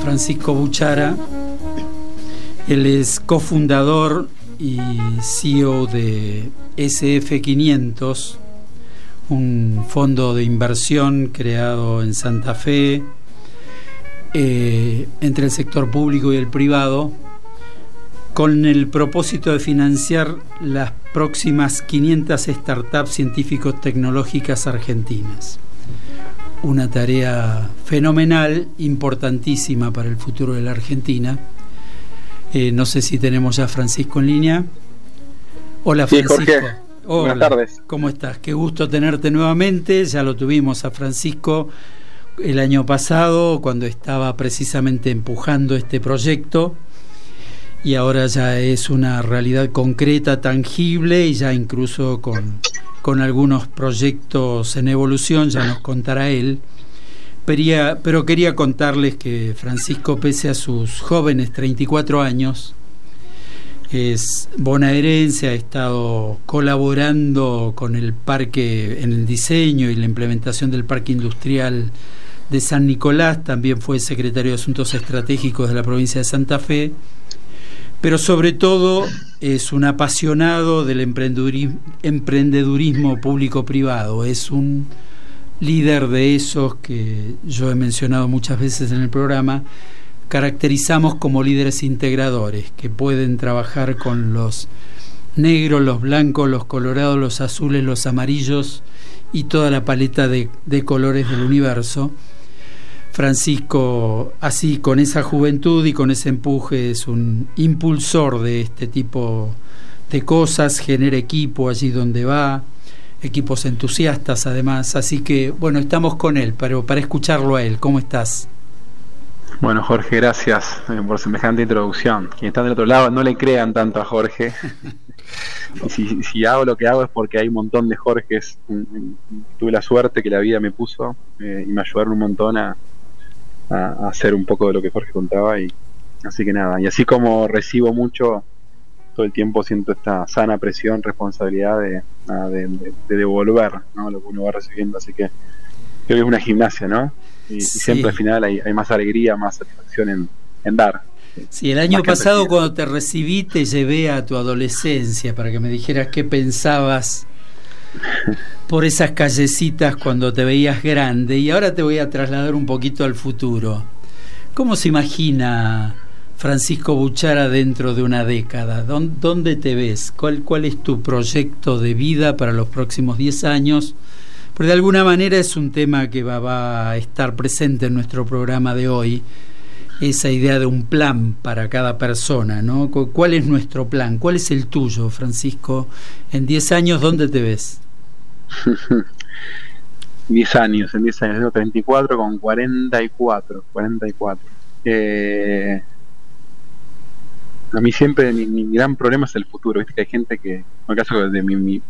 Francisco Buchara. Él es cofundador y CEO de SF500, un fondo de inversión creado en Santa Fe eh, entre el sector público y el privado con el propósito de financiar las próximas 500 startups científicos tecnológicas argentinas una tarea fenomenal, importantísima para el futuro de la Argentina. Eh, no sé si tenemos ya a Francisco en línea. Hola Francisco. Buenas tardes. ¿Cómo estás? Qué gusto tenerte nuevamente. Ya lo tuvimos a Francisco el año pasado cuando estaba precisamente empujando este proyecto y ahora ya es una realidad concreta, tangible y ya incluso con con algunos proyectos en evolución, ya nos contará él. Pero quería contarles que Francisco, pese a sus jóvenes 34 años, es bonaerense, ha estado colaborando con el parque en el diseño y la implementación del parque industrial de San Nicolás, también fue secretario de Asuntos Estratégicos de la provincia de Santa Fe pero sobre todo es un apasionado del emprendedurismo público-privado, es un líder de esos que yo he mencionado muchas veces en el programa, caracterizamos como líderes integradores, que pueden trabajar con los negros, los blancos, los colorados, los azules, los amarillos y toda la paleta de, de colores del universo Francisco, así con esa juventud y con ese empuje, es un impulsor de este tipo de cosas, genera equipo allí donde va, equipos entusiastas además, así que bueno, estamos con él, pero para escucharlo a él, ¿cómo estás? Bueno, Jorge, gracias eh, por semejante introducción. Quien está del otro lado, no le crean tanto a Jorge. si, hago lo que hago es porque hay un montón de Jorges. Tuve la suerte que la vida me puso eh, y me ayudaron un montón a, a, hacer un poco de lo que Jorge contaba y así que nada, y así como recibo mucho, todo el tiempo siento esta sana presión, responsabilidad de, devolver ¿no? lo que uno va recibiendo, así que creo que es una gimnasia, ¿no? Y, siempre al final hay, más alegría, más satisfacción en, en dar. Sí, el año pasado cuando te recibí te llevé a tu adolescencia para que me dijeras qué pensabas por esas callecitas cuando te veías grande y ahora te voy a trasladar un poquito al futuro. ¿Cómo se imagina Francisco Buchara dentro de una década? ¿Dónde te ves? ¿Cuál, cuál es tu proyecto de vida para los próximos 10 años? Porque de alguna manera es un tema que va, va a estar presente en nuestro programa de hoy esa idea de un plan para cada persona, ¿no? ¿Cuál es nuestro plan? ¿Cuál es el tuyo, Francisco? En 10 años, ¿dónde te ves? 10 años, en 10 años, tengo 34 con 44, 44. Eh, a mí siempre mi, gran problema es el futuro, viste que hay gente que, en el caso de mi, mi,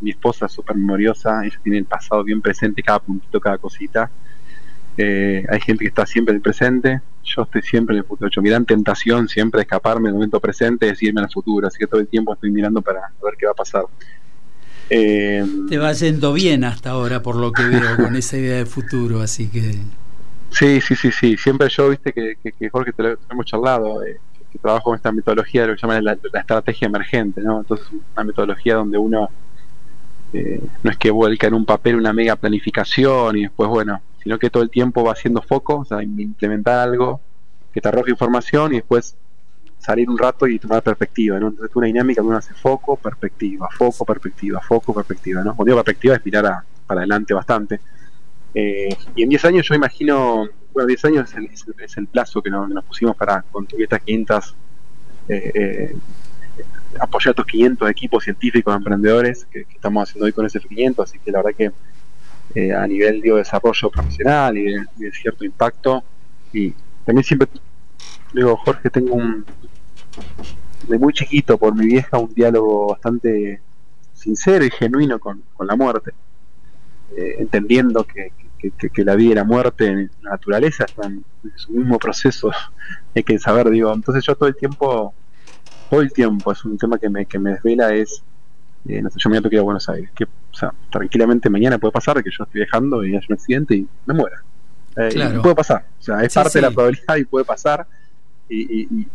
mi esposa es súper memoriosa, ella tiene el pasado bien presente, cada puntito, cada cosita. Eh, hay gente que está siempre en el presente, yo estoy siempre en el futuro. Yo, mi gran tentación siempre de escaparme del momento presente es irme al futuro, así que todo el tiempo estoy mirando para ver qué va a pasar. Eh, te va yendo bien hasta ahora, por lo que veo, con esa idea de futuro, así que. Sí, sí, sí, sí. Siempre yo, viste, que, que, Jorge te lo hemos charlado, eh, que trabajo con esta metodología de lo que llaman la, estrategia emergente, ¿no? Entonces, una metodología donde uno eh, no es que vuelca en un papel una mega planificación y después, bueno, sino que todo el tiempo va haciendo foco, o sea, implementar algo que te arroje información y después salir un rato y tomar perspectiva, ¿no? Entonces una dinámica donde uno hace foco, perspectiva, foco, perspectiva, foco, perspectiva, ¿no? Cuando digo perspectiva es mirar para adelante bastante. Eh, y en 10 años yo imagino, bueno, 10 años es el, es el, plazo que nos, pusimos para construir estas 500, eh, eh, apoyar estos 500 equipos científicos, emprendedores que, estamos haciendo hoy con ese 500, así que la verdad que a nivel de desarrollo profesional y de, cierto impacto, y también siempre digo, Jorge, tengo un, de muy chiquito por mi vieja un diálogo bastante sincero y genuino con, la muerte, eh, entendiendo que, la vida y la muerte en la naturaleza están en su mismo proceso, hay que saber, digo, entonces yo todo el tiempo, todo el tiempo, es un tema que me, que me desvela, es, eh, no sé, yo me tengo que ir a Buenos Aires, que, o sea, tranquilamente mañana puede pasar que yo estoy viajando y haya un accidente y me muera. Eh, y puede pasar, o sea, es parte de la probabilidad y puede pasar. Y,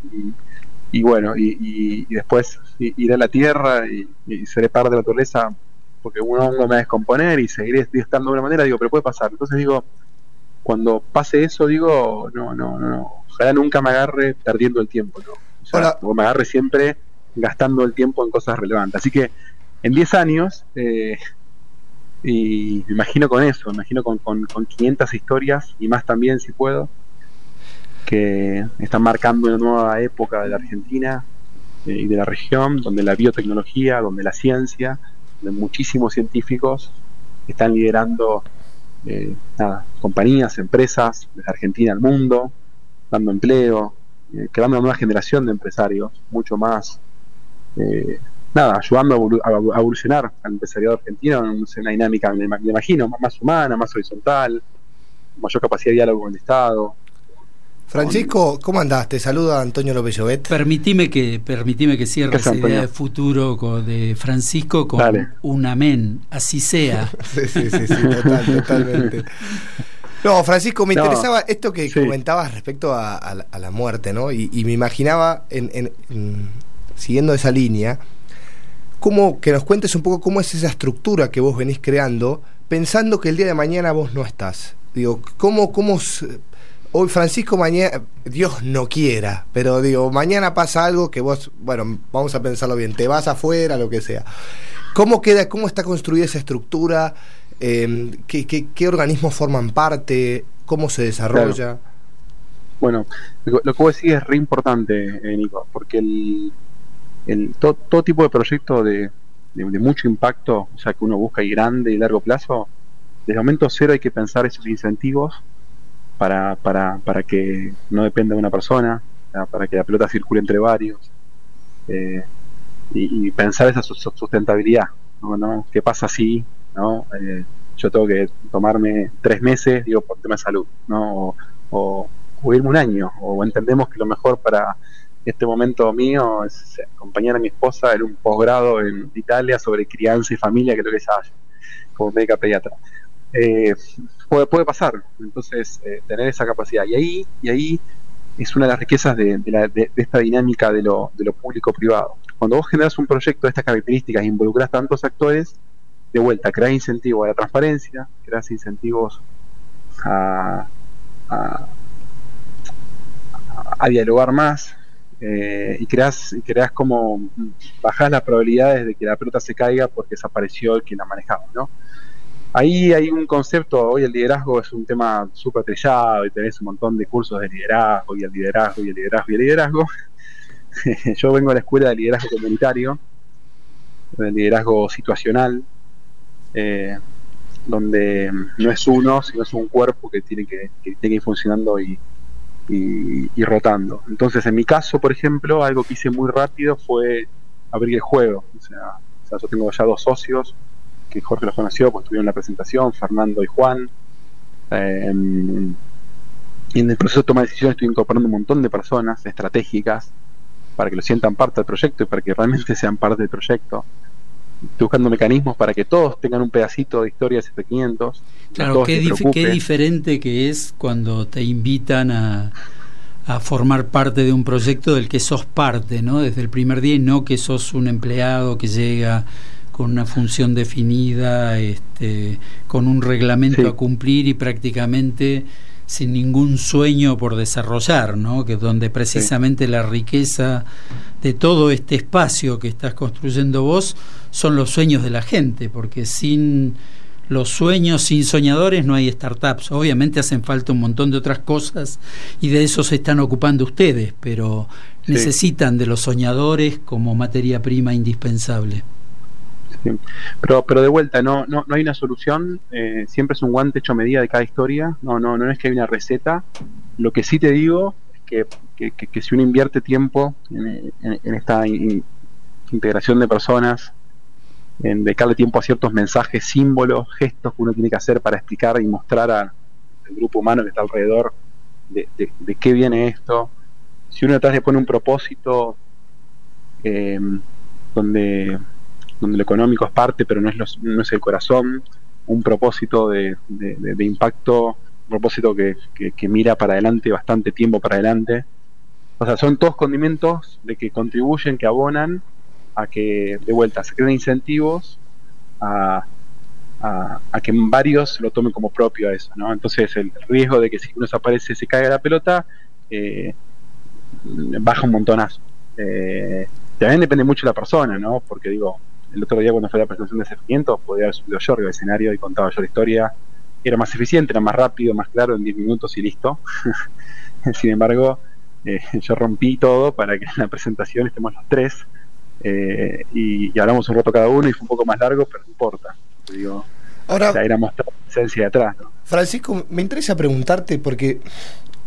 bueno, y, después iré a la tierra y, seré parte de la naturaleza porque un hongo me va a descomponer y seguiré estando de una manera, digo, pero puede pasar. Entonces digo, cuando pase eso, digo, no, no, no, ojalá nunca me agarre perdiendo el tiempo, ¿no? O, me agarre siempre gastando el tiempo en cosas relevantes. Así que en 10 años, eh, y me imagino con eso, me imagino con, con, 500 historias y más también si puedo, que están marcando una nueva época de la Argentina eh, y de la región, donde la biotecnología, donde la ciencia, donde muchísimos científicos están liderando eh, compañías, empresas, desde Argentina al mundo, dando empleo, eh, creando una nueva generación de empresarios, mucho más eh, nada, ayudando a, evolucionar al empresariado argentino en una dinámica, me, imagino, más humana, más horizontal, mayor capacidad de diálogo con el Estado. Francisco, ¿cómo andás? Te saluda Antonio López Llobet. Permitime que, permitime que cierre esa idea de futuro de Francisco con un amén, así sea. sí, sí, sí, totalmente. No, Francisco, me interesaba esto que comentabas respecto a, la muerte, ¿no? Y, me imaginaba, en, siguiendo esa línea, cómo, que nos cuentes un poco cómo es esa estructura que vos venís creando, pensando que el día de mañana vos no estás. Digo, ¿cómo, cómo hoy Francisco mañana, Dios no quiera, pero digo, mañana pasa algo que vos, bueno, vamos a pensarlo bien, te vas afuera, lo que sea. ¿Cómo queda, cómo está construida esa estructura? Em, ¿qué, organismos forman parte? ¿Cómo se desarrolla? Bueno, lo, que vos decís es re importante, eh, Nico, porque el, el, todo, tipo de proyecto de, de, mucho impacto, o sea, que uno busca y grande y largo plazo, desde el momento cero hay que pensar esos incentivos para, para, para que no dependa de una persona, para que la pelota circule entre varios, eh, y, pensar esa sustentabilidad, ¿no? ¿Qué pasa si ¿no? Eh, yo tengo que tomarme tres meses, digo, por tema de salud, ¿no? O, o, un año, o entendemos que lo mejor para este momento mío es acompañar a mi esposa en un posgrado en Italia sobre crianza y familia, que es lo que hace, como médica pediatra. Eh, puede, puede pasar. Entonces, eh, tener esa capacidad. Y ahí, y ahí es una de las riquezas de, esta dinámica de lo, de lo público-privado. Cuando vos generas un proyecto de estas características e involucras tantos actores, de vuelta, creas incentivos a la transparencia, creas incentivos a, a, dialogar más, eh, y creas, creas como bajas las probabilidades de que la pelota se caiga porque desapareció el que la manejaba, ¿no? Ahí hay un concepto, hoy el liderazgo es un tema súper trillado y tenés un montón de cursos de liderazgo y el liderazgo y el liderazgo y el liderazgo. Yo vengo a la escuela de liderazgo comunitario, de liderazgo situacional, eh, donde no es uno, sino es un cuerpo que tiene que, que tiene que ir funcionando y, rotando. Entonces, en mi caso, por ejemplo, algo que hice muy rápido fue abrir el juego. O sea yo tengo ya dos socios que Jorge los conoció, pues tuvieron la presentación, Fernando y Juan. Eh, y en el proceso de toma de decisiones estoy incorporando un montón de personas estratégicas para que lo sientan parte del proyecto y para que realmente sean parte del proyecto. Estoy buscando mecanismos para que todos tengan un pedacito de historia de 500 Claro, qué, qué, diferente que es cuando te invitan a, a formar parte de un proyecto del que sos parte, ¿no? Desde el primer día y no que sos un empleado que llega con una función definida, este, con un reglamento a cumplir y prácticamente sin ningún sueño por desarrollar, ¿no? Que donde precisamente la riqueza de todo este espacio que estás construyendo vos son los sueños de la gente, porque sin los sueños, sin soñadores no hay startups. Obviamente hacen falta un montón de otras cosas y de eso se están ocupando ustedes, pero necesitan de los soñadores como materia prima indispensable. Pero, pero de vuelta, no, no, no hay una solución, eh, siempre es un guante hecho a medida de cada historia, no, no, no es que hay una receta. Lo que sí te digo es que, que, si uno invierte tiempo en, esta integración de personas, en dedicarle tiempo a ciertos mensajes, símbolos, gestos que uno tiene que hacer para explicar y mostrar al grupo humano que está alrededor de, qué viene esto. Si uno detrás le pone un propósito eh, donde donde lo económico es parte, pero no es, no es el corazón, un propósito de, impacto propósito que, mira para adelante bastante tiempo para adelante. O sea, son todos condimentos de que contribuyen, que abonan a que de vuelta se creen incentivos a, a, que varios lo tomen como propio a eso, ¿no? Entonces el riesgo de que si uno desaparece se caiga la pelota eh, baja un montonazo. Eh, también depende mucho de la persona, ¿no? Porque digo, el otro día cuando fue la presentación de ese podía haber subido yo al escenario y contaba yo la historia. Era más eficiente, era más rápido, más claro, en 10 minutos y listo. Sin embargo, eh, yo rompí todo para que en la presentación estemos los tres eh, y, hablamos un rato cada uno y fue un poco más largo, pero no importa. Digo, Ahora, era mostrar la esencia de atrás. Francisco, me interesa preguntarte porque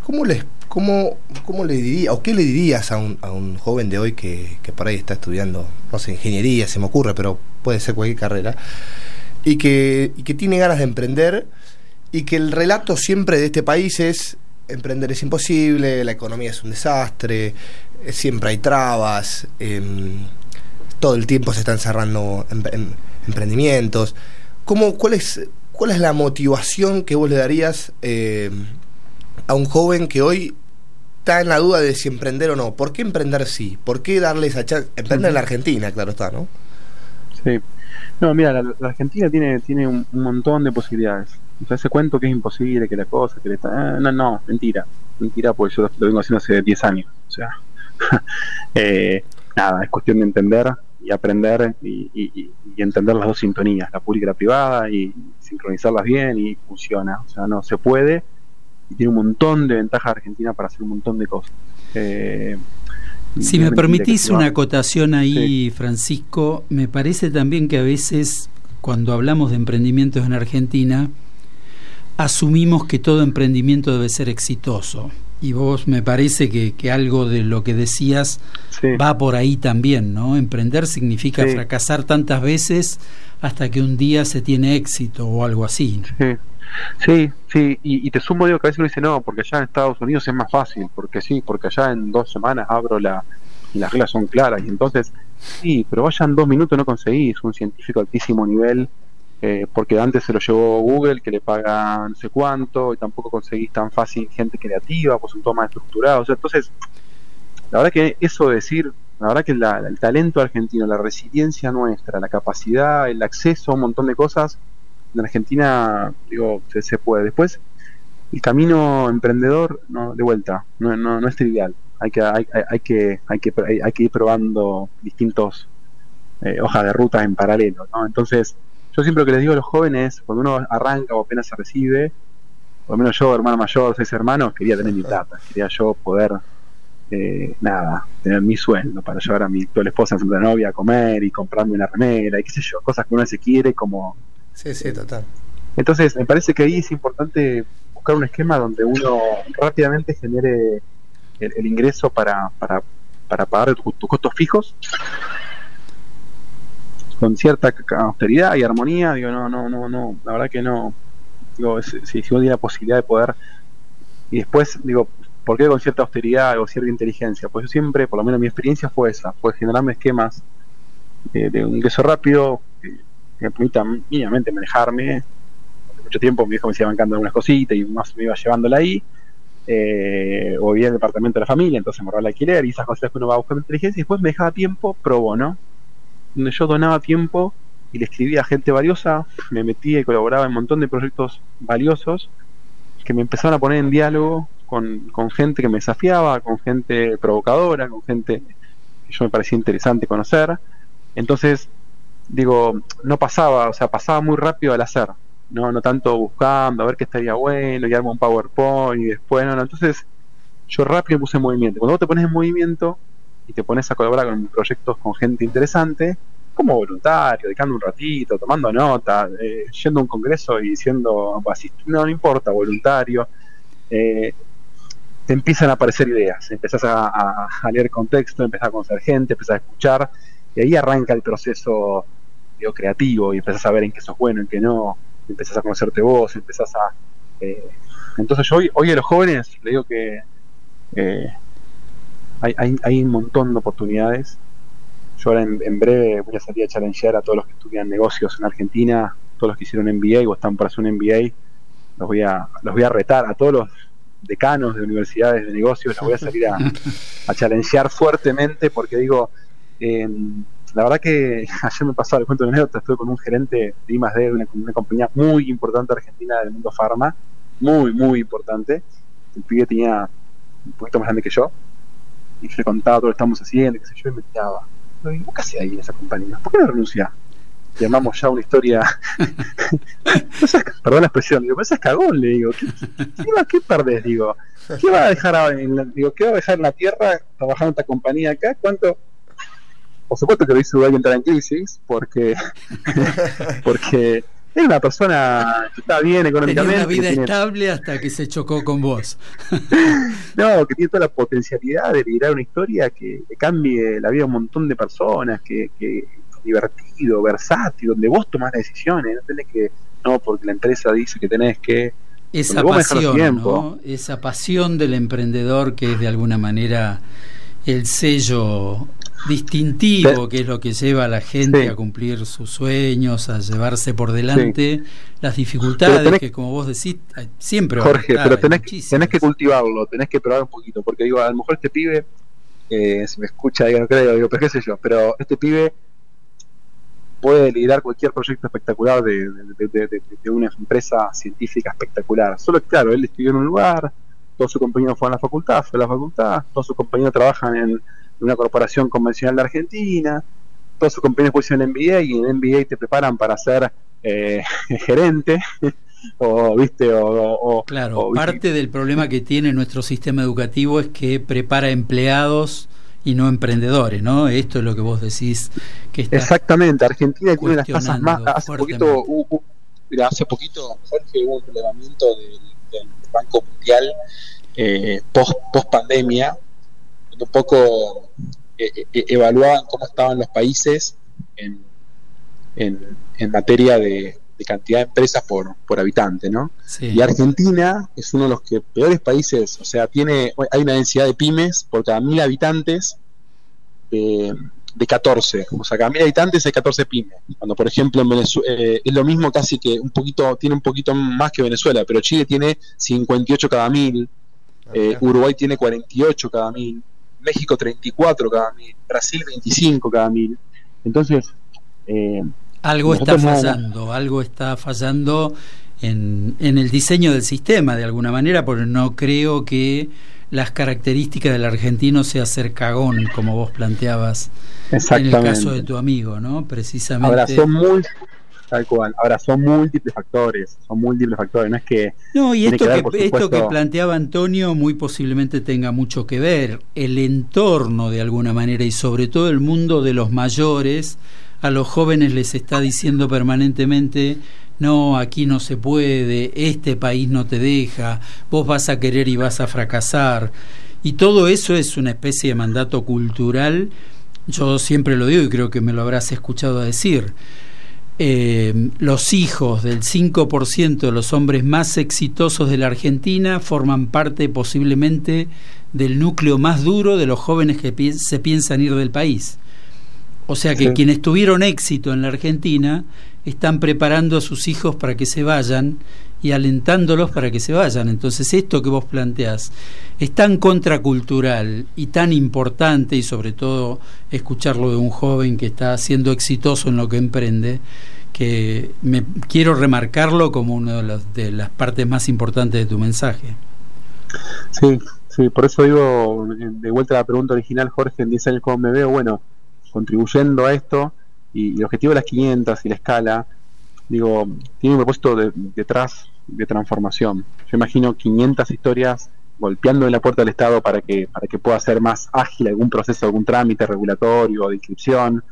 ¿cómo, les, cómo, cómo le diría o qué le dirías a un, a un joven de hoy que, que por ahí está estudiando, no sé, ingeniería, se me ocurre, pero puede ser cualquier carrera, y que, que tiene ganas de emprender y que el relato siempre de este país es emprender es imposible, la economía es un desastre, eh, siempre hay trabas, em, todo el tiempo se están cerrando emprendimientos. ¿Cómo, cuál, es, ¿Cuál es la motivación que vos le darías em, a un joven que hoy está en la duda de si emprender o no? ¿Por qué emprender sí? ¿Por qué darle esa chance? Emprender en la Argentina, claro está, ¿no? Sí. No, mira, la, Argentina tiene, tiene un, montón de posibilidades. O sea, ese cuento que es imposible, que la cosa, que le está... no, no, mentira. Mentira, porque yo lo vengo haciendo hace 10 años. O sea, eh, nada, es cuestión de entender y aprender y, entender las dos sintonías, la pública y la privada, y sincronizarlas bien y funciona. O sea, no se puede y tiene un montón de ventajas Argentina para hacer un montón de cosas. Eh, si me permitís una acotación ahí, Francisco, me parece también que a veces cuando hablamos de emprendimientos en Argentina, asumimos que todo emprendimiento debe ser exitoso. Y vos me parece que, algo de lo que decías va por ahí también, ¿no? Emprender significa fracasar tantas veces hasta que un día se tiene éxito o algo así. Sí, sí, Y, te sumo, digo, que a veces uno dice, no, porque allá en Estados Unidos es más fácil, porque sí, porque allá en dos semanas abro la, y las reglas son claras, y entonces, sí, pero vaya en dos minutos no conseguís un científico altísimo nivel eh, porque antes se lo llevó Google, que le paga no sé cuánto, y tampoco conseguís tan fácil gente creativa, pues un más estructurado. entonces, la verdad que eso de decir, la verdad que el talento argentino, la resiliencia nuestra, la capacidad, el acceso a un montón de cosas, en Argentina, digo, se, puede. Después, el camino emprendedor, no, de vuelta, no, no, no es trivial. Hay que, hay, hay, que, hay, que, hay que ir probando distintos eh, hojas de ruta en paralelo, ¿no? Entonces, yo siempre lo que les digo a los jóvenes, cuando uno arranca o apenas se recibe, por lo menos yo, hermano mayor, seis hermanos, quería tener mi plata, quería yo poder, eh, nada, tener mi sueldo para llevar a mi actual esposa, a novia, a comer y comprarme una remera y qué sé yo, cosas que uno se quiere como... Sí, sí, total. Entonces, me parece que ahí es importante buscar un esquema donde uno rápidamente genere el, ingreso para, para, para pagar tus costos fijos con cierta austeridad y armonía, digo, no, no, no, no, la verdad que no, digo, si, si uno tiene la posibilidad de poder, y después, digo, ¿por qué con cierta austeridad o cierta inteligencia? Pues yo siempre, por lo menos mi experiencia fue esa, fue generarme esquemas de, un ingreso rápido me permitan mínimamente manejarme, mucho tiempo mi hijo me iba bancando algunas cositas y más me iba llevándola ahí, eh, o vivía en el departamento de la familia, entonces me ahorraba el alquiler y esas cosas que uno va a buscar inteligencia y después me dejaba tiempo pro bono donde yo donaba tiempo y le escribía a gente valiosa, me metía y colaboraba en un montón de proyectos valiosos que me empezaron a poner en diálogo con, gente que me desafiaba, con gente provocadora, con gente que yo me parecía interesante conocer. Entonces, digo, no pasaba, o sea, pasaba muy rápido al hacer, no, no tanto buscando a ver qué estaría bueno y armo un PowerPoint y después, no, no. Entonces, yo rápido puse en movimiento. Cuando vos te pones en movimiento, y te pones a colaborar con proyectos con gente interesante, como voluntario, dedicando un ratito, tomando nota, eh, yendo a un congreso y asistente, no, no importa, voluntario, eh, te empiezan a aparecer ideas, empezás a, leer contexto, empezás a conocer gente, empezás a escuchar, y ahí arranca el proceso digo, creativo y empezás a ver en qué sos bueno, en qué no, empezás a conocerte vos, empezás a... Eh, entonces yo hoy, hoy a los jóvenes le digo que hay, hay, un montón de oportunidades. Yo ahora en, breve voy a salir a challengear a todos los que estudian negocios en Argentina, todos los que hicieron MBA o están para hacer un MBA. los voy a, los voy a retar a todos los decanos de universidades de negocios, los voy a salir a, a challengear fuertemente porque digo, eh, la verdad que ayer me pasó, el cuento de anécdota, estuve con un gerente de I+D de una, una, compañía muy importante argentina del mundo farma, muy, muy importante. El pibe tenía un poquito más grande que yo, y yo le contaba todo lo que estamos haciendo, qué sé yo, y me tiraba. ¿Qué hacía ahí en esa compañía? ¿Por qué no renuncia? llamamos ya una historia. perdón la expresión, digo, pero es cagón, le digo. ¿Qué, qué, qué perdés? Digo, ¿qué va a dejar en la, digo, ¿qué va a dejar en la tierra trabajando en esta compañía acá? ¿Cuánto? Por supuesto que lo hizo que entrar en crisis, porque, porque era una persona que estaba bien económicamente. Tenía una vida estable hasta que se chocó con vos. no, que tiene toda la potencialidad de liderar una historia que, que cambie la vida de un montón de personas, que, que divertido, versátil, donde vos tomás decisiones, no tenés que, no, porque la empresa dice que tenés que... Esa pasión, ¿no? esa pasión del emprendedor que es de alguna manera el sello distintivo, que es lo que lleva a la gente a cumplir sus sueños, a llevarse por delante las dificultades que, como vos decís, siempre Jorge, pero tenés, tenés que cultivarlo, tenés que probar un poquito, porque digo, a lo mejor este pibe, eh, si me escucha, digo, no creo, digo, pero qué sé yo, pero este pibe puede liderar cualquier proyecto espectacular de, una empresa científica espectacular. Solo que, claro, él estudió en un lugar, todos sus compañeros fueron a la facultad, fue a la facultad, todos sus compañeros trabajan en una corporación convencional de Argentina, todos sus compañeros pusieron MBA y en MBA te preparan para ser eh, gerente. o viste o, claro parte del problema que tiene nuestro sistema educativo es que prepara empleados y no emprendedores, ¿no? Esto es lo que vos decís que está Exactamente, Argentina tiene las tasas más hace poquito mira, hace poquito Jorge hubo un relevamiento del, Banco Mundial eh, post, post pandemia un poco eh, eh, evaluaban cómo estaban los países en, en, en materia de, de, cantidad de empresas por, por habitante, ¿no? Sí. Y Argentina es uno de los que peores países, o sea, tiene hay una densidad de pymes por cada mil habitantes eh, de 14, o sea, cada mil habitantes hay 14 pymes. Cuando, por ejemplo, en Venezuela eh, es lo mismo casi que un poquito, tiene un poquito más que Venezuela, pero Chile tiene 58 cada mil, eh, Uruguay tiene 48 cada mil, México 34 cada mil, Brasil 25 cada mil. Entonces, eh, algo está fallando, no... algo está fallando en, en, el diseño del sistema de alguna manera, porque no creo que las características del argentino sea ser cagón, como vos planteabas en el caso de tu amigo, ¿no? Precisamente. Ahora son muy tal cual. Ahora son múltiples factores, son múltiples factores, no es que No, y esto que, ver, que esto que planteaba Antonio muy posiblemente tenga mucho que ver el entorno de alguna manera y sobre todo el mundo de los mayores a los jóvenes les está diciendo permanentemente no, aquí no se puede, este país no te deja, vos vas a querer y vas a fracasar. Y todo eso es una especie de mandato cultural, yo siempre lo digo y creo que me lo habrás escuchado decir. Eh, los hijos del 5% de los hombres más exitosos de la Argentina forman parte posiblemente del núcleo más duro de los jóvenes que pi se piensan ir del país. O sea que sí. quienes tuvieron éxito en la Argentina están preparando a sus hijos para que se vayan y alentándolos para que se vayan. Entonces esto que vos planteás es tan contracultural y tan importante y sobre todo escucharlo de un joven que está siendo exitoso en lo que emprende, que me quiero remarcarlo como una de, las, de las partes más importantes de tu mensaje. Sí, sí, por eso digo, de vuelta a la pregunta original, Jorge, en 10 años cómo me veo, bueno, contribuyendo a esto y, el objetivo de las 500 y la escala, digo, tiene un propósito de, detrás de transformación. Yo imagino 500 historias golpeando en la puerta del Estado para que, para que pueda ser más ágil algún proceso, algún trámite regulatorio o de inscripción,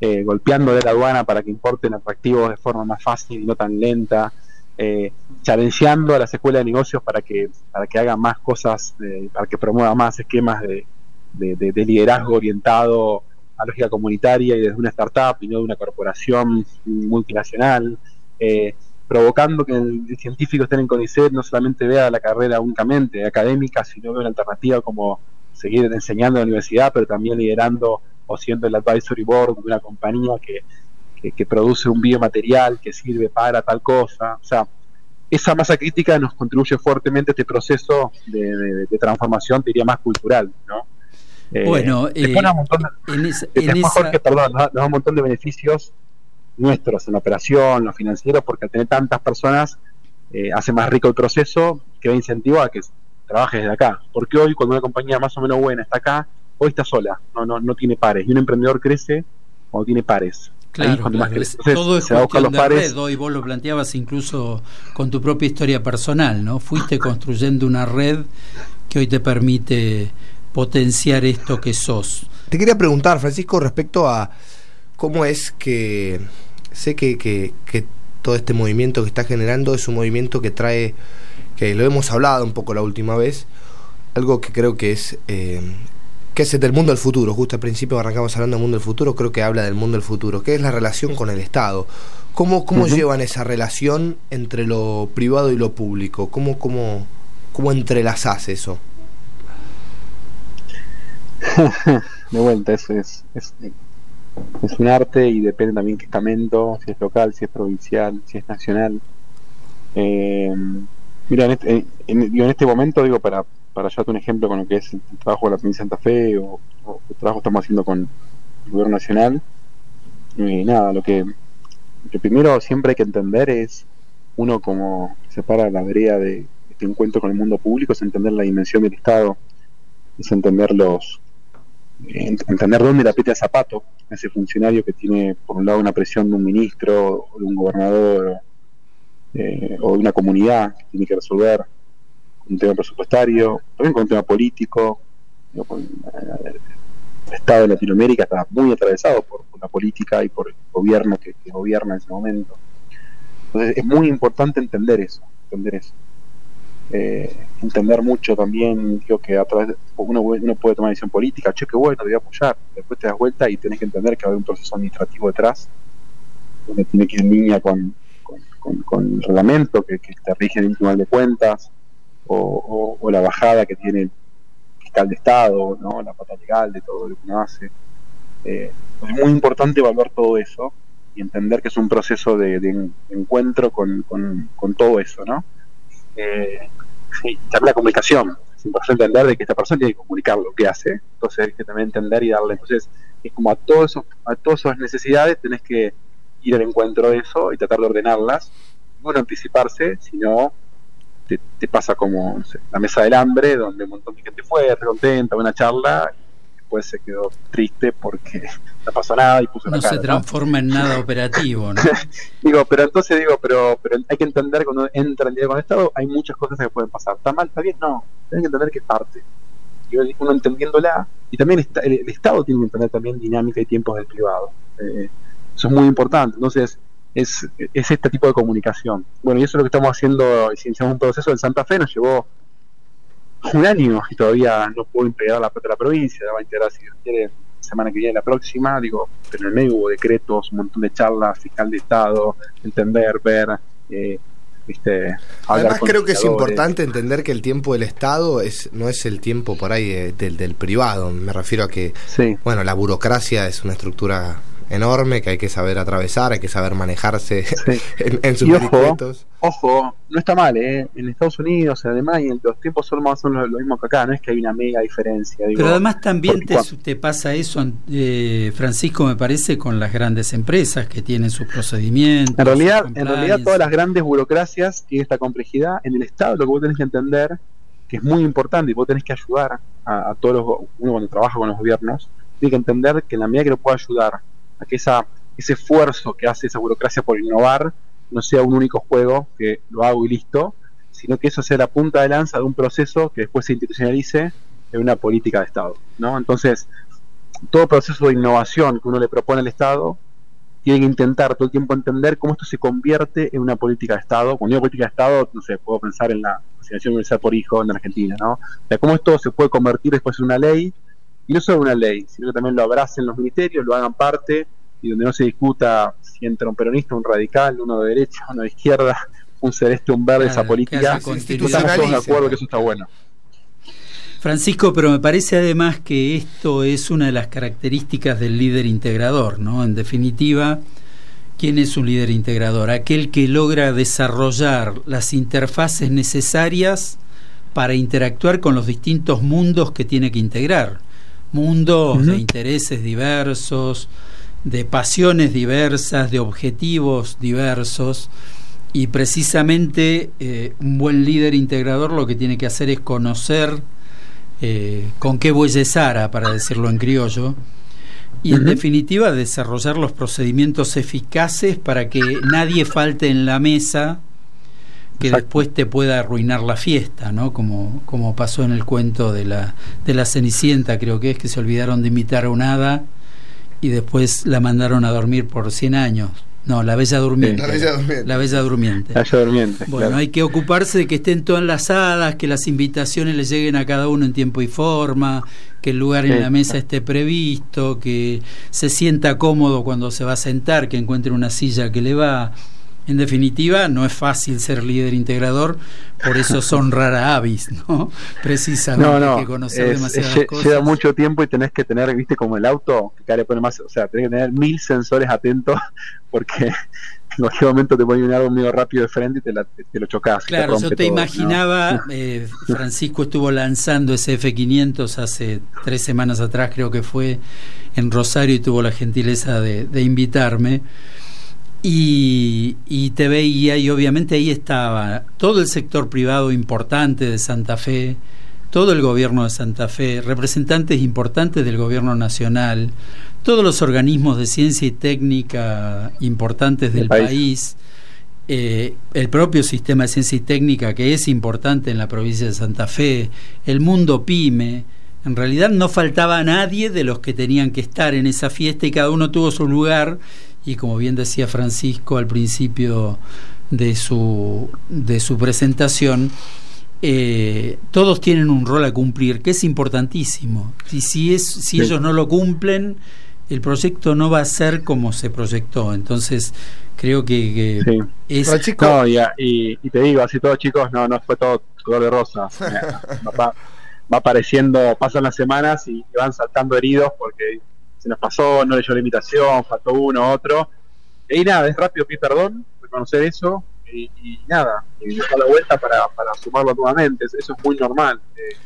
eh, golpeando de la aduana para que importen atractivos de forma más fácil y no tan lenta, eh, challengeando a las escuelas de negocios para que, para que hagan más cosas, eh, para que promueva más esquemas de, de, de, de liderazgo orientado a lógica comunitaria y desde una startup y no de una corporación multinacional, eh, provocando que el, el, científico esté en CONICET no solamente vea la carrera únicamente académica, sino vea una alternativa como seguir enseñando en la universidad, pero también liderando o siendo el advisory board de una compañía que, que, que produce un biomaterial que sirve para tal cosa. O sea, esa masa crítica nos contribuye fuertemente a este proceso de, transformación, diría más cultural, ¿no? Eh, bueno, eh, un montón de, en perdón, nos da un montón de beneficios nuestros en la operación, lo financiero, porque al tener tantas personas eh, hace más rico el proceso, que da incentivo a que trabajes desde acá. Porque hoy, cuando una compañía más o menos buena está acá, hoy está sola, no, no, no tiene pares. Y un emprendedor crece cuando tiene pares. Claro, todo es cuestión de red. Hoy vos lo planteabas incluso con tu propia historia personal, ¿no? Fuiste construyendo una red que hoy te permite potenciar esto que sos. Te quería preguntar, Francisco, respecto a cómo es que sé que, que, todo este movimiento que está generando es un movimiento que trae, que lo hemos hablado un poco la última vez, algo que creo que es, eh, que es del mundo del futuro. Justo al principio arrancamos hablando del mundo del futuro, creo que habla del mundo del futuro, que es la relación con el Estado. ¿Cómo, cómo llevan esa relación entre lo privado y lo público? ¿Cómo, cómo, cómo entrelazás eso? de vuelta, eso es, es es un arte y depende también qué estamento, si es local, si es provincial, si es nacional. Eh, mira, en este, en, este momento, digo, para, para llevarte un ejemplo con lo que es el, trabajo de la provincia de Santa Fe o, el trabajo que estamos haciendo con el gobierno nacional, eh, nada, lo que, primero siempre hay que entender es, uno como separa la vereda de este encuentro con el mundo público, es entender la dimensión del Estado, es entender los, entender dónde le aprieta zapato ese funcionario que tiene, por un lado, una presión de un ministro, o de un gobernador, eh, o de una comunidad que tiene que resolver un tema presupuestario, también con un tema político. Eh, el Estado de Latinoamérica está muy atravesado por, la política y por el gobierno que, que, gobierna en ese momento. Entonces es muy importante entender eso, entender eso eh, entender mucho también, digo que a través de, uno, uno puede tomar decisión política, che, qué bueno, te voy a apoyar, después te das vuelta y tenés que entender que haber un proceso administrativo detrás, donde tiene que ir en línea con, con, el reglamento que, te rige el Tribunal de Cuentas, o, la bajada que tiene el fiscal de Estado, ¿no? la pata legal de todo lo que uno hace. Eh, es muy importante evaluar todo eso y entender que es un proceso de, encuentro con, con, todo eso, ¿no? Eh, sí, la comunicación. Es importante entender de que esta persona tiene que comunicar lo que hace, entonces hay que también entender y darle. Entonces, es como a todos a todas esas necesidades tenés que ir al encuentro de eso y tratar de ordenarlas. No anticiparse, sino te, te pasa como la mesa del hambre, donde un montón de gente fue, contenta, buena charla, después se quedó triste porque no pasó nada y puso no se transforma en nada operativo ¿no? digo pero entonces digo pero pero hay que entender cuando entra el día con el Estado hay muchas cosas que pueden pasar. Está mal está bien no. Hay que entender que es parte. Y uno entendiéndola y también el, Estado tiene que entender también dinámica y tiempos del privado. Eh, eso es muy importante. Entonces es, es este tipo de comunicación. Bueno y eso es lo que estamos haciendo iniciamos un proceso en Santa Fe nos llevó un año y todavía no puedo integrar la, la provincia, va a integrar si quiere semana que viene, la próxima, digo, pero en el medio hubo decretos, un montón de charlas, fiscal de Estado, entender, ver, eh, ¿viste? Además creo que es importante entender que el tiempo del Estado es no es el tiempo por ahí eh, del, del privado, me refiero a que, bueno, la burocracia es una estructura enorme que hay que saber atravesar, hay que saber manejarse en, sus ojo, ojo, no está mal, ¿eh? En Estados Unidos, en Alemania, los tiempos son más o menos lo mismo que acá, no es que hay una mega diferencia. Pero además también te, pasa eso, eh, Francisco, me parece, con las grandes empresas que tienen sus procedimientos. En realidad, en realidad todas las grandes burocracias y esta complejidad, en el Estado lo que vos tenés que entender, que es muy importante y vos tenés que ayudar a, a todos los, uno cuando trabaja con los gobiernos, tiene que entender que en la medida que lo pueda ayudar a que esa, ese esfuerzo que hace esa burocracia por innovar no sea un único juego que lo hago y listo, sino que eso sea la punta de lanza de un proceso que después se institucionalice en una política de Estado. ¿no? Entonces, todo proceso de innovación que uno le propone al Estado tiene que intentar todo el tiempo entender cómo esto se convierte en una política de Estado. Cuando digo política de Estado, no sé, puedo pensar en la asignación universal por hijo en Argentina, ¿no? O sea, cómo esto se puede convertir después en una ley y no solo una ley, sino que también lo abracen los ministerios, lo hagan parte y donde no se discuta si entra un peronista, un radical, uno de derecha, uno de izquierda, un celeste, un verde, esa política. Estamos todos de acuerdo que eso está bueno. Francisco, pero me parece además que esto es una de las características del líder integrador, ¿no? En definitiva, ¿Quién es un líder integrador? Aquel que logra desarrollar las interfaces necesarias para interactuar con los distintos mundos que tiene que integrar. Mundos de intereses diversos, de pasiones diversas, de objetivos diversos. Y precisamente eh, un buen líder integrador lo que tiene que hacer es conocer eh, con qué bueyes Sara, para decirlo en criollo, y en definitiva desarrollar los procedimientos eficaces para que nadie falte en la mesa que después te pueda arruinar la fiesta, ¿no? Como, como pasó en el cuento de la, de la Cenicienta, creo que es que se olvidaron de invitar a un hada y después la mandaron a dormir por 100 años. No, la Bella Durmiente. la Bella Durmiente. La Bella Durmiente. La Bella Durmiente bueno, hay que ocuparse de que estén todas las hadas, que las invitaciones le lleguen a cada uno en tiempo y forma, que el lugar en la mesa esté previsto, que se sienta cómodo cuando se va a sentar, que encuentre una silla que le va. En definitiva, no es fácil ser líder integrador, por eso son rara avis, ¿no? Precisamente, no, no, que conocer demasiadas cosas. Lleva mucho tiempo y tenés que tener, viste, como el auto, que cada pone más, o sea, tenés que tener mil sensores atentos, porque en cualquier momento te pone un árbol medio rápido de frente y te, te, lo chocas. Claro, yo te imaginaba, eh, Francisco estuvo lanzando ese F500 hace tres semanas atrás, creo que fue en Rosario, y tuvo la gentileza de, de invitarme. Y, y, te veía y obviamente ahí estaba todo el sector privado importante de Santa Fe, todo el gobierno de Santa Fe, representantes importantes del gobierno nacional, todos los organismos de ciencia y técnica importantes del país, eh, el propio sistema de ciencia y técnica que es importante en la provincia de Santa Fe, el mundo pyme, en realidad no faltaba nadie de los que tenían que estar en esa fiesta y cada uno tuvo su lugar y como bien decía Francisco al principio de su, de su presentación, eh, todos tienen un rol a cumplir que es importantísimo. Y si, es, si ellos no lo cumplen, el proyecto no va a ser como se proyectó. Entonces, creo que, es. No, y, y, te digo, así todos chicos, no, no fue todo color de rosa. va, apareciendo, pasan las semanas y van saltando heridos porque se nos pasó, no leyó la invitación, faltó uno, otro. Y nada, es rápido pedir perdón, reconocer eso y, nada, y dejar la vuelta para, para sumarlo nuevamente. Eso es muy normal. Eh.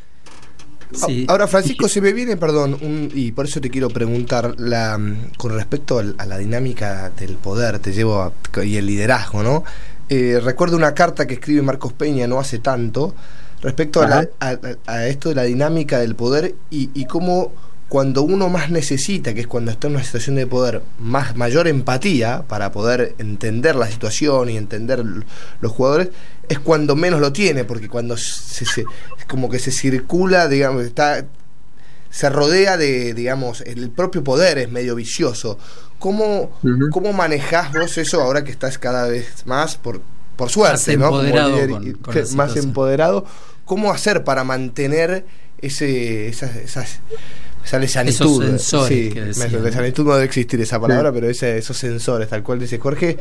Ahora, Francisco, se me viene, perdón, y por eso te quiero preguntar, la, con respecto a la dinámica del poder, te llevo y el liderazgo, ¿no? Eh, recuerdo una carta que escribe Marcos Peña no hace tanto respecto a, a, esto de la dinámica del poder y, y cómo cuando uno más necesita, que es cuando está en una situación de poder, más mayor empatía para poder entender la situación y entender los jugadores, es cuando menos lo tiene, porque cuando se, como que se circula, digamos, está se rodea de, digamos, el propio poder es medio vicioso. ¿Cómo, ¿cómo manejás vos eso ahora que estás cada vez más, por, por suerte, más Empoderado más empoderado. ¿Cómo hacer para mantener ese, esas, esas Sale sanitud. Esos sensores. Sí, sanitud no debe existir esa palabra, pero ese, esos sensores, tal cual dice Jorge,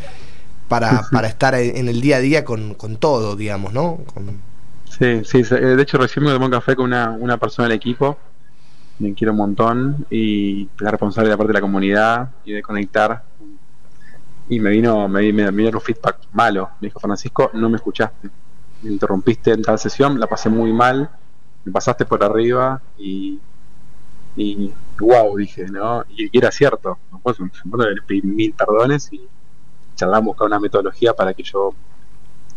para, para estar en el día a día con, con todo, digamos, ¿no? Sí, sí, de hecho recién me tomé un café con una, una persona del equipo, me quiero un montón, y la responsable de la parte de la comunidad y de conectar. Y me vino, me, me, me un feedback malo. Me dijo, Francisco, no me escuchaste. Me interrumpiste en tal sesión, la pasé muy mal, me pasaste por arriba y y wow, dije, ¿no? Y, era cierto, pues, le pedí mil perdones y charlamos con una metodología para que yo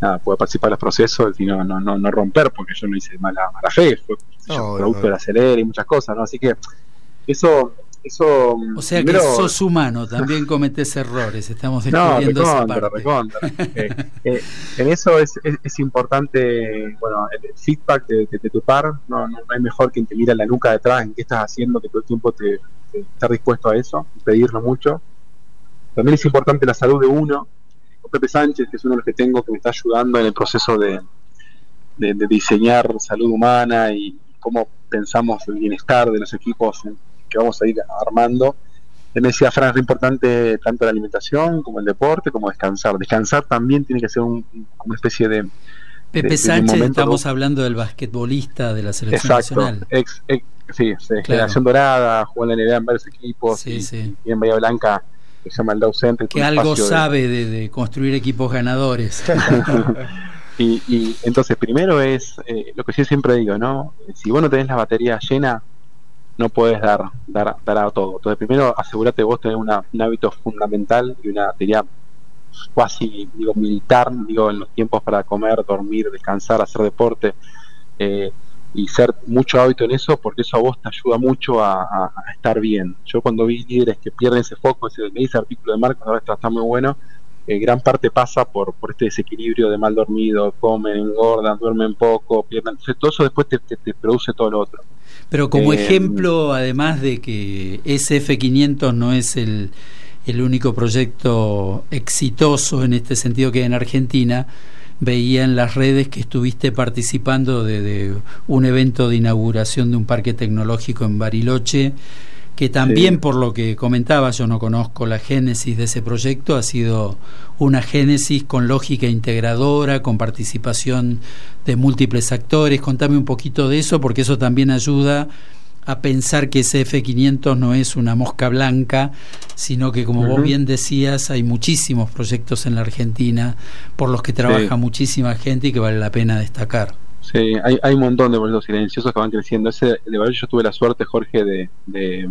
nada, pueda participar en los procesos y no, no, no, romper, porque yo no hice mala, mala fe, fue producto de la acelera y muchas cosas, ¿no? Así que eso eso o sea que sos humano también cometes errores estamos descubriendo no, esa parte. eh, eh, en eso es, es, importante bueno el feedback de, tu par. No, no, hay mejor que te mira la nuca detrás en qué estás haciendo que todo el tiempo te, estar dispuesto a eso pedirlo mucho. También es importante la salud de uno. Pepe Sánchez que es uno de los que tengo que me está ayudando en el proceso de, de, diseñar salud humana y cómo pensamos el bienestar de los equipos que vamos a ir armando. Él me decía, Fran, es importante tanto la alimentación como el deporte, como descansar. Descansar también tiene que ser un, una especie de... Pepe Sánchez, estamos hablando del basquetbolista de la selección nacional. Ex, ex, sí, generación dorada, jugó en la NBA en varios equipos. y, en Bahía Blanca que se llama el Center. Que algo sabe de, construir equipos ganadores. y, entonces, primero es eh, lo que yo siempre digo, ¿no? Si vos no tenés la batería llena, no puedes dar, dar, dar a todo. Entonces, primero asegúrate vos tener una, un hábito fundamental y una batería casi digo militar digo en los tiempos para comer dormir descansar hacer deporte eh, y ser mucho hábito en eso, porque eso a vos te ayuda mucho a, estar bien. Yo cuando vi líderes que pierden ese foco, ese, ese artículo de Marcos, ahora está, muy bueno, gran parte pasa por, por este desequilibrio de mal dormido, comen, engordan, duermen poco, pierden. Entonces todo eso después te, produce todo lo otro. Pero como eh, ejemplo, además de que SF500 no es el, el único proyecto exitoso en este sentido que en Argentina, veía en las redes que estuviste participando de, un evento de inauguración de un parque tecnológico en Bariloche, que también por lo que comentaba, yo no conozco la génesis de ese proyecto, ha sido una génesis con lógica integradora, con participación de múltiples actores. Contame un poquito de eso, porque eso también ayuda a pensar que ese F500 no es una mosca blanca, sino que como vos bien decías, hay muchísimos proyectos en la Argentina por los que trabaja muchísima gente y que vale la pena destacar. Sí, hay, hay un montón de proyectos silenciosos que van creciendo. Ese de verdad yo tuve la suerte, Jorge, de, de,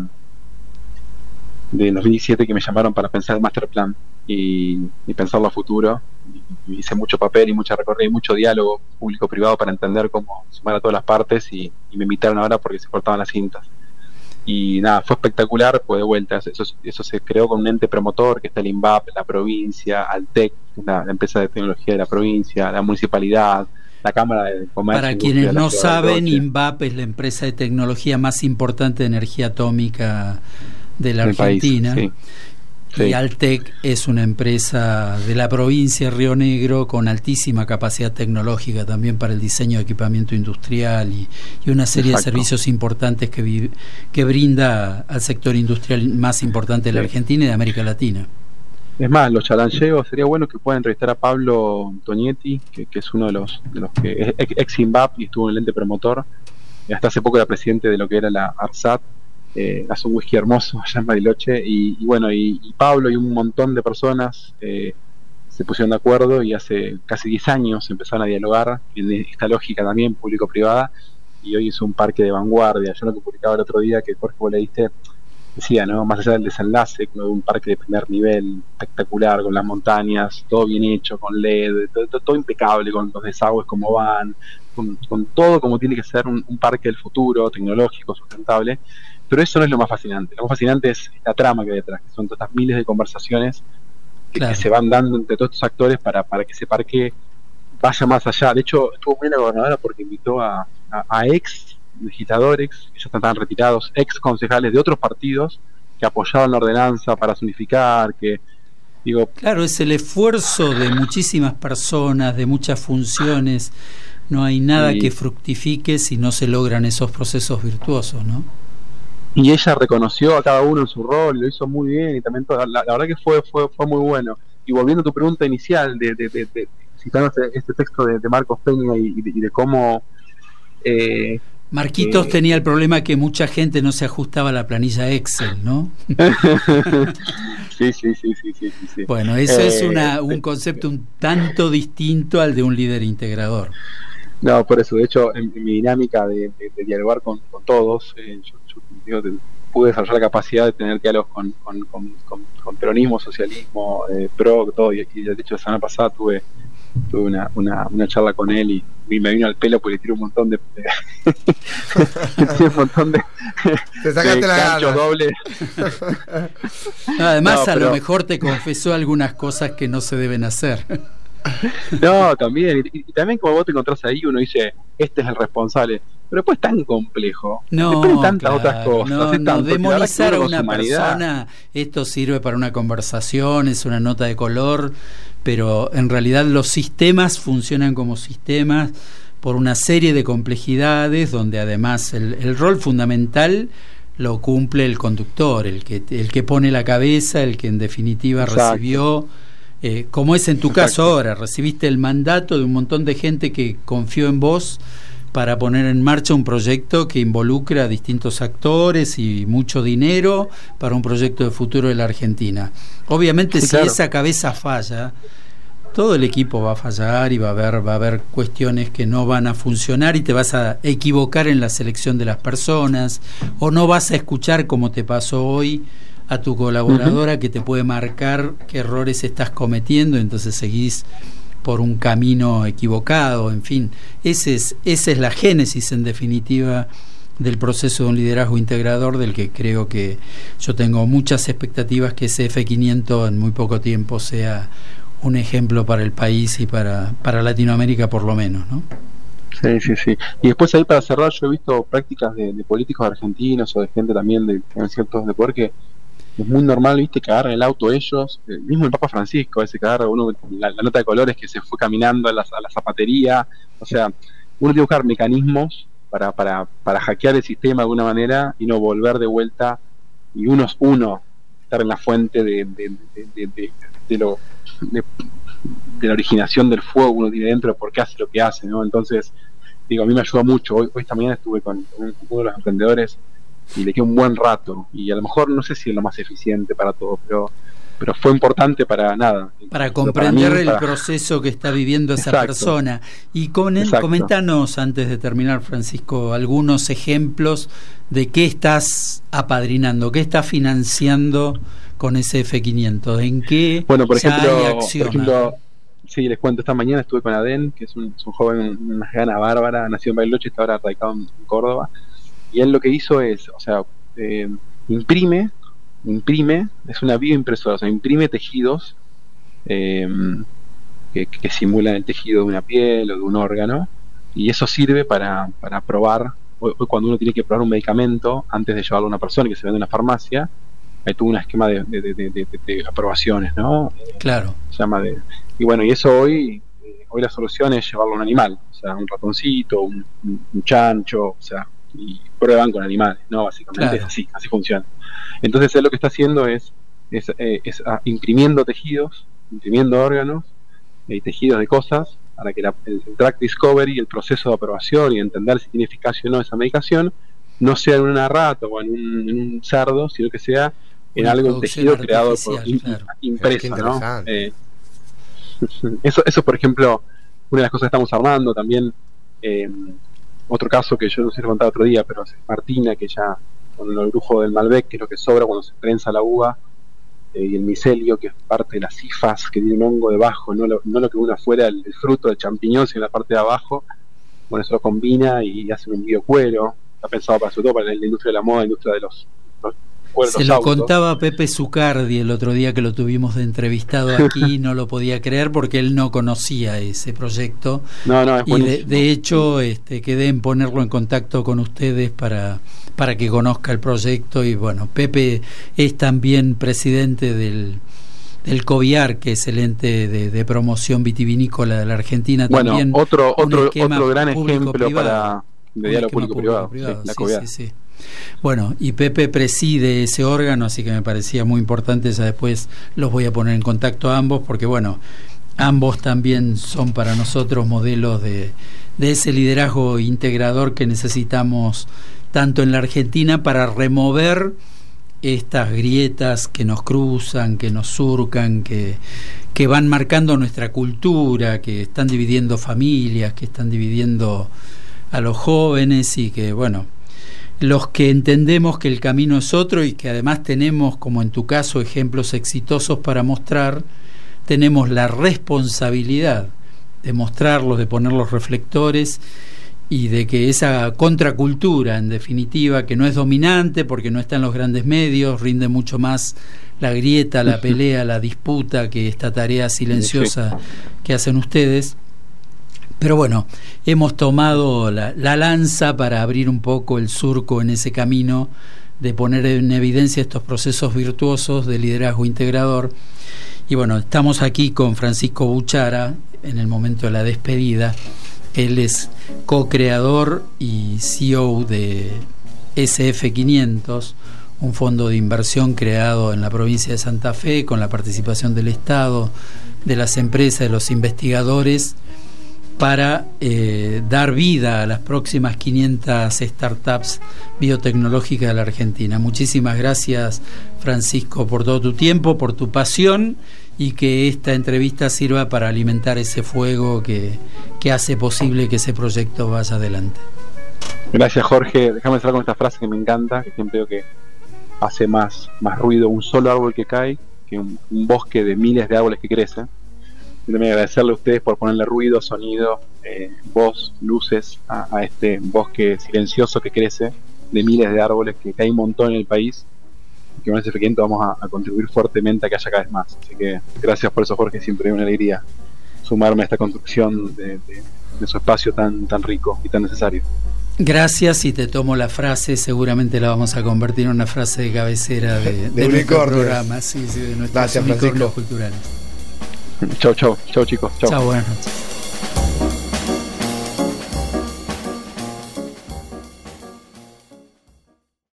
de 2017 que me llamaron para pensar el master plan y, y pensarlo a futuro hice mucho papel y mucha recorrida y mucho diálogo público-privado para entender cómo sumar a todas las partes y, me invitaron ahora porque se cortaban las cintas. Y nada, fue espectacular, pues de vuelta, eso, eso se creó con un ente promotor que está el INVAP, la provincia, Altec, la, la empresa de tecnología de la provincia, la municipalidad, la Cámara de Comercio. Para quienes no saben, INVAP es la empresa de tecnología más importante de energía atómica de la Argentina. Y Altec es una empresa de la provincia de Río Negro con altísima capacidad tecnológica también para el diseño de equipamiento industrial y, una serie de servicios importantes que, que brinda al sector industrial más importante de la Argentina y de América Latina. Es más, los chalancheos, sería bueno que puedan entrevistar a Pablo Tonietti, que, es uno de los, de los que es ex INVAP y estuvo en el ente promotor. Y hasta hace poco era presidente de lo que era la ARSAT, eh, hace un whisky hermoso allá en Bariloche y, bueno, y, Pablo y un montón de personas eh, se pusieron de acuerdo y hace casi 10 años empezaron a dialogar en esta lógica también público-privada y hoy es un parque de vanguardia. Yo lo que publicaba el otro día que Jorge vos leíste decía, ¿no? Más allá del desenlace, de un parque de primer nivel, espectacular, con las montañas, todo bien hecho, con LED, todo, impecable, con los desagües como van, con, todo como tiene que ser un parque del futuro, tecnológico, sustentable. Pero eso no es lo más fascinante. Lo más fascinante es la trama que hay detrás, que son todas estas miles de conversaciones que, se van dando entre todos estos actores para, para que ese parque vaya más allá. De hecho, estuvo muy la gobernadora porque invitó a, ex legisladores, ya están retirados, ex concejales de otros partidos que apoyaban la ordenanza para unificar, que digo... Claro, es el esfuerzo de muchísimas personas, de muchas funciones. No hay nada que fructifique si no se logran esos procesos virtuosos, ¿no? y ella reconoció a cada uno en su rol y lo hizo muy bien y también la, verdad que fue, fue fue muy bueno y volviendo a tu pregunta inicial de, de, de, citando este, este, texto de, Marcos Peña y, de, cómo eh, Marquitos eh, tenía el problema que mucha gente no se ajustaba a la planilla Excel, ¿no? sí, sí, sí, sí, sí, sí, Bueno, eso es eh, una, un concepto un tanto distinto al de un líder integrador. No, por eso, de hecho, en, mi dinámica de, dialogar con, todos, pude desarrollar la capacidad de tener diálogos con, con, peronismo, socialismo, eh, pro, todo. Y, de hecho, la semana pasada tuve, tuve una, una, una charla con él y, me vino al pelo porque le tiré un montón de. un montón de. Te sacaste la doble. además, a lo mejor te confesó algunas cosas que no se deben hacer. No, también. Y, también como vos te encontrás ahí, uno dice, este es el responsable. Pero después es tan complejo. No, tantas otras cosas. No, demonizar a una persona, esto sirve para una conversación, es una nota de color, pero en realidad los sistemas funcionan como sistemas por una serie de complejidades donde además el, rol fundamental lo cumple el conductor, el que, el que pone la cabeza, el que en definitiva recibió eh, como es en tu caso ahora, recibiste el mandato de un montón de gente que confió en vos para poner en marcha un proyecto que involucra a distintos actores y mucho dinero para un proyecto de futuro de la Argentina. Obviamente si esa cabeza falla, todo el equipo va a fallar y va a haber va a haber cuestiones que no van a funcionar y te vas a equivocar en la selección de las personas o no vas a escuchar como te pasó hoy a tu colaboradora que te puede marcar qué errores estás cometiendo, entonces seguís por un camino equivocado, en fin, ese es, esa es la génesis en definitiva del proceso de un liderazgo integrador del que creo que yo tengo muchas expectativas que ese F500 en muy poco tiempo sea un ejemplo para el país y para, para Latinoamérica por lo menos, ¿no? Sí, sí, sí. Y después ahí para cerrar, yo he visto prácticas de, políticos argentinos o de gente también de, ciertos de poder que es muy normal, viste, que agarran el auto ellos, eh, mismo el Papa Francisco, ese que agarra uno la, nota de colores que se fue caminando a la, a la zapatería, o sea, uno tiene que buscar mecanismos para, para, para hackear el sistema de alguna manera y no volver de vuelta y uno es uno, estar en la fuente de, de, lo de, la originación del fuego uno tiene dentro, por qué hace lo que hace, ¿no? Entonces, digo, a mí me ayuda mucho. Hoy, esta mañana estuve con, uno de los emprendedores y le quedé un buen rato. Y a lo mejor no sé si es lo más eficiente para todo, pero pero fue importante para nada. Para comprender el proceso que está viviendo esa persona. Y con él, comentanos, antes de terminar, Francisco, algunos ejemplos de qué estás apadrinando, qué estás financiando con ese F500, en qué bueno, por ejemplo, sí, les cuento, esta mañana estuve con Aden, que es un, joven, una gana bárbara, nació en Bariloche, está ahora radicado en, Córdoba, y él lo que hizo es, o sea, eh, imprime, imprime, es una bioimpresora, o sea, imprime tejidos eh, que, simulan el tejido de una piel o de un órgano, y eso sirve para, para probar, hoy, cuando uno tiene que probar un medicamento, antes de llevarlo a una persona que se vende en una farmacia, hay todo un esquema de, de, aprobaciones, ¿no? Claro. Se llama de, y bueno, y eso hoy, hoy la solución es llevarlo a un animal, o sea, un ratoncito, un, chancho, o sea, y prueban con animales, ¿no? Básicamente es así, así funciona. Entonces él lo que está haciendo es, es, eh, ah, imprimiendo tejidos, imprimiendo órganos y tejidos de cosas para que el, track discovery, el proceso de aprobación y entender si tiene eficacia o no esa medicación, no sea en una rata o en un, en un cerdo, sino que sea en algo, en tejido creado por impresa, ¿no? Eh, eso, eso, por ejemplo, una de las cosas que estamos armando también, eh, otro caso que yo no sé si contaba otro día, pero es Martina, que ya con el brujo del Malbec, que es lo que sobra cuando se prensa la uva, eh, y el micelio, que es parte de las cifas, que tiene un hongo debajo, no lo, no lo que uno afuera, el, fruto del champiñón, sino la parte de abajo, bueno, eso lo combina y hace un biocuero, está pensado para sobre todo para la industria de la moda, la industria de los se lo contaba Pepe Zucardi el otro día que lo tuvimos de entrevistado aquí, no lo podía creer porque él no conocía ese proyecto. No, no, es y de, hecho este, quedé en ponerlo en contacto con ustedes para, para que conozca el proyecto y bueno, Pepe es también presidente del, del COVIAR, que es el ente de, promoción vitivinícola de la Argentina. Bueno, también otro, otro, otro gran ejemplo para de diálogo público-privado. sí, sí, bueno, y Pepe preside ese órgano, así que me parecía muy importante, ya después los voy a poner en contacto a ambos, porque bueno, ambos también son para nosotros modelos de, de ese liderazgo integrador que necesitamos tanto en la Argentina para remover estas grietas que nos cruzan, que nos surcan, que, que van marcando nuestra cultura, que están dividiendo familias, que están dividiendo a los jóvenes y que, bueno, los que entendemos que el camino es otro y que además tenemos, como en tu caso, ejemplos exitosos para mostrar, tenemos la responsabilidad de mostrarlos, de poner los reflectores y de que esa contracultura, en definitiva, que no es dominante porque no está en los grandes medios, rinde mucho más la grieta, la pelea, la disputa que esta tarea silenciosa que hacen ustedes, pero bueno, hemos tomado la, lanza para abrir un poco el surco en ese camino de poner en evidencia estos procesos virtuosos de liderazgo integrador. Y bueno, estamos aquí con Francisco Buchara en el momento de la despedida. Él es co-creador y CEO de SF500, un fondo de inversión creado en la provincia de Santa Fe con la participación del Estado, de las empresas, de los investigadores para eh, dar vida a las próximas 500 startups biotecnológicas de la Argentina. Muchísimas gracias, Francisco, por todo tu tiempo, por tu pasión y que esta entrevista sirva para alimentar ese fuego que, que hace posible que ese proyecto vaya adelante. Gracias, Jorge. Déjame cerrar con esta frase que me encanta, que siempre digo que hace más, más ruido un solo árbol que cae que un, bosque de miles de árboles que crecen. Y también agradecerle a ustedes por ponerle ruido, sonido, eh, voz, luces a, este bosque silencioso que crece de miles de árboles que hay un montón en el país y que con ese pequeño vamos a, contribuir fuertemente a que haya cada vez más. Así que gracias por eso Jorge, siempre es una alegría sumarme a esta construcción de, de su espacio tan, tan rico y tan necesario. Gracias y te tomo la frase, seguramente la vamos a convertir en una frase de cabecera de, de, nuestro programa, sí, sí, de nuestros Gracias, unicornios culturales. Chau, chau, chau chicos. Chau, buenas noches.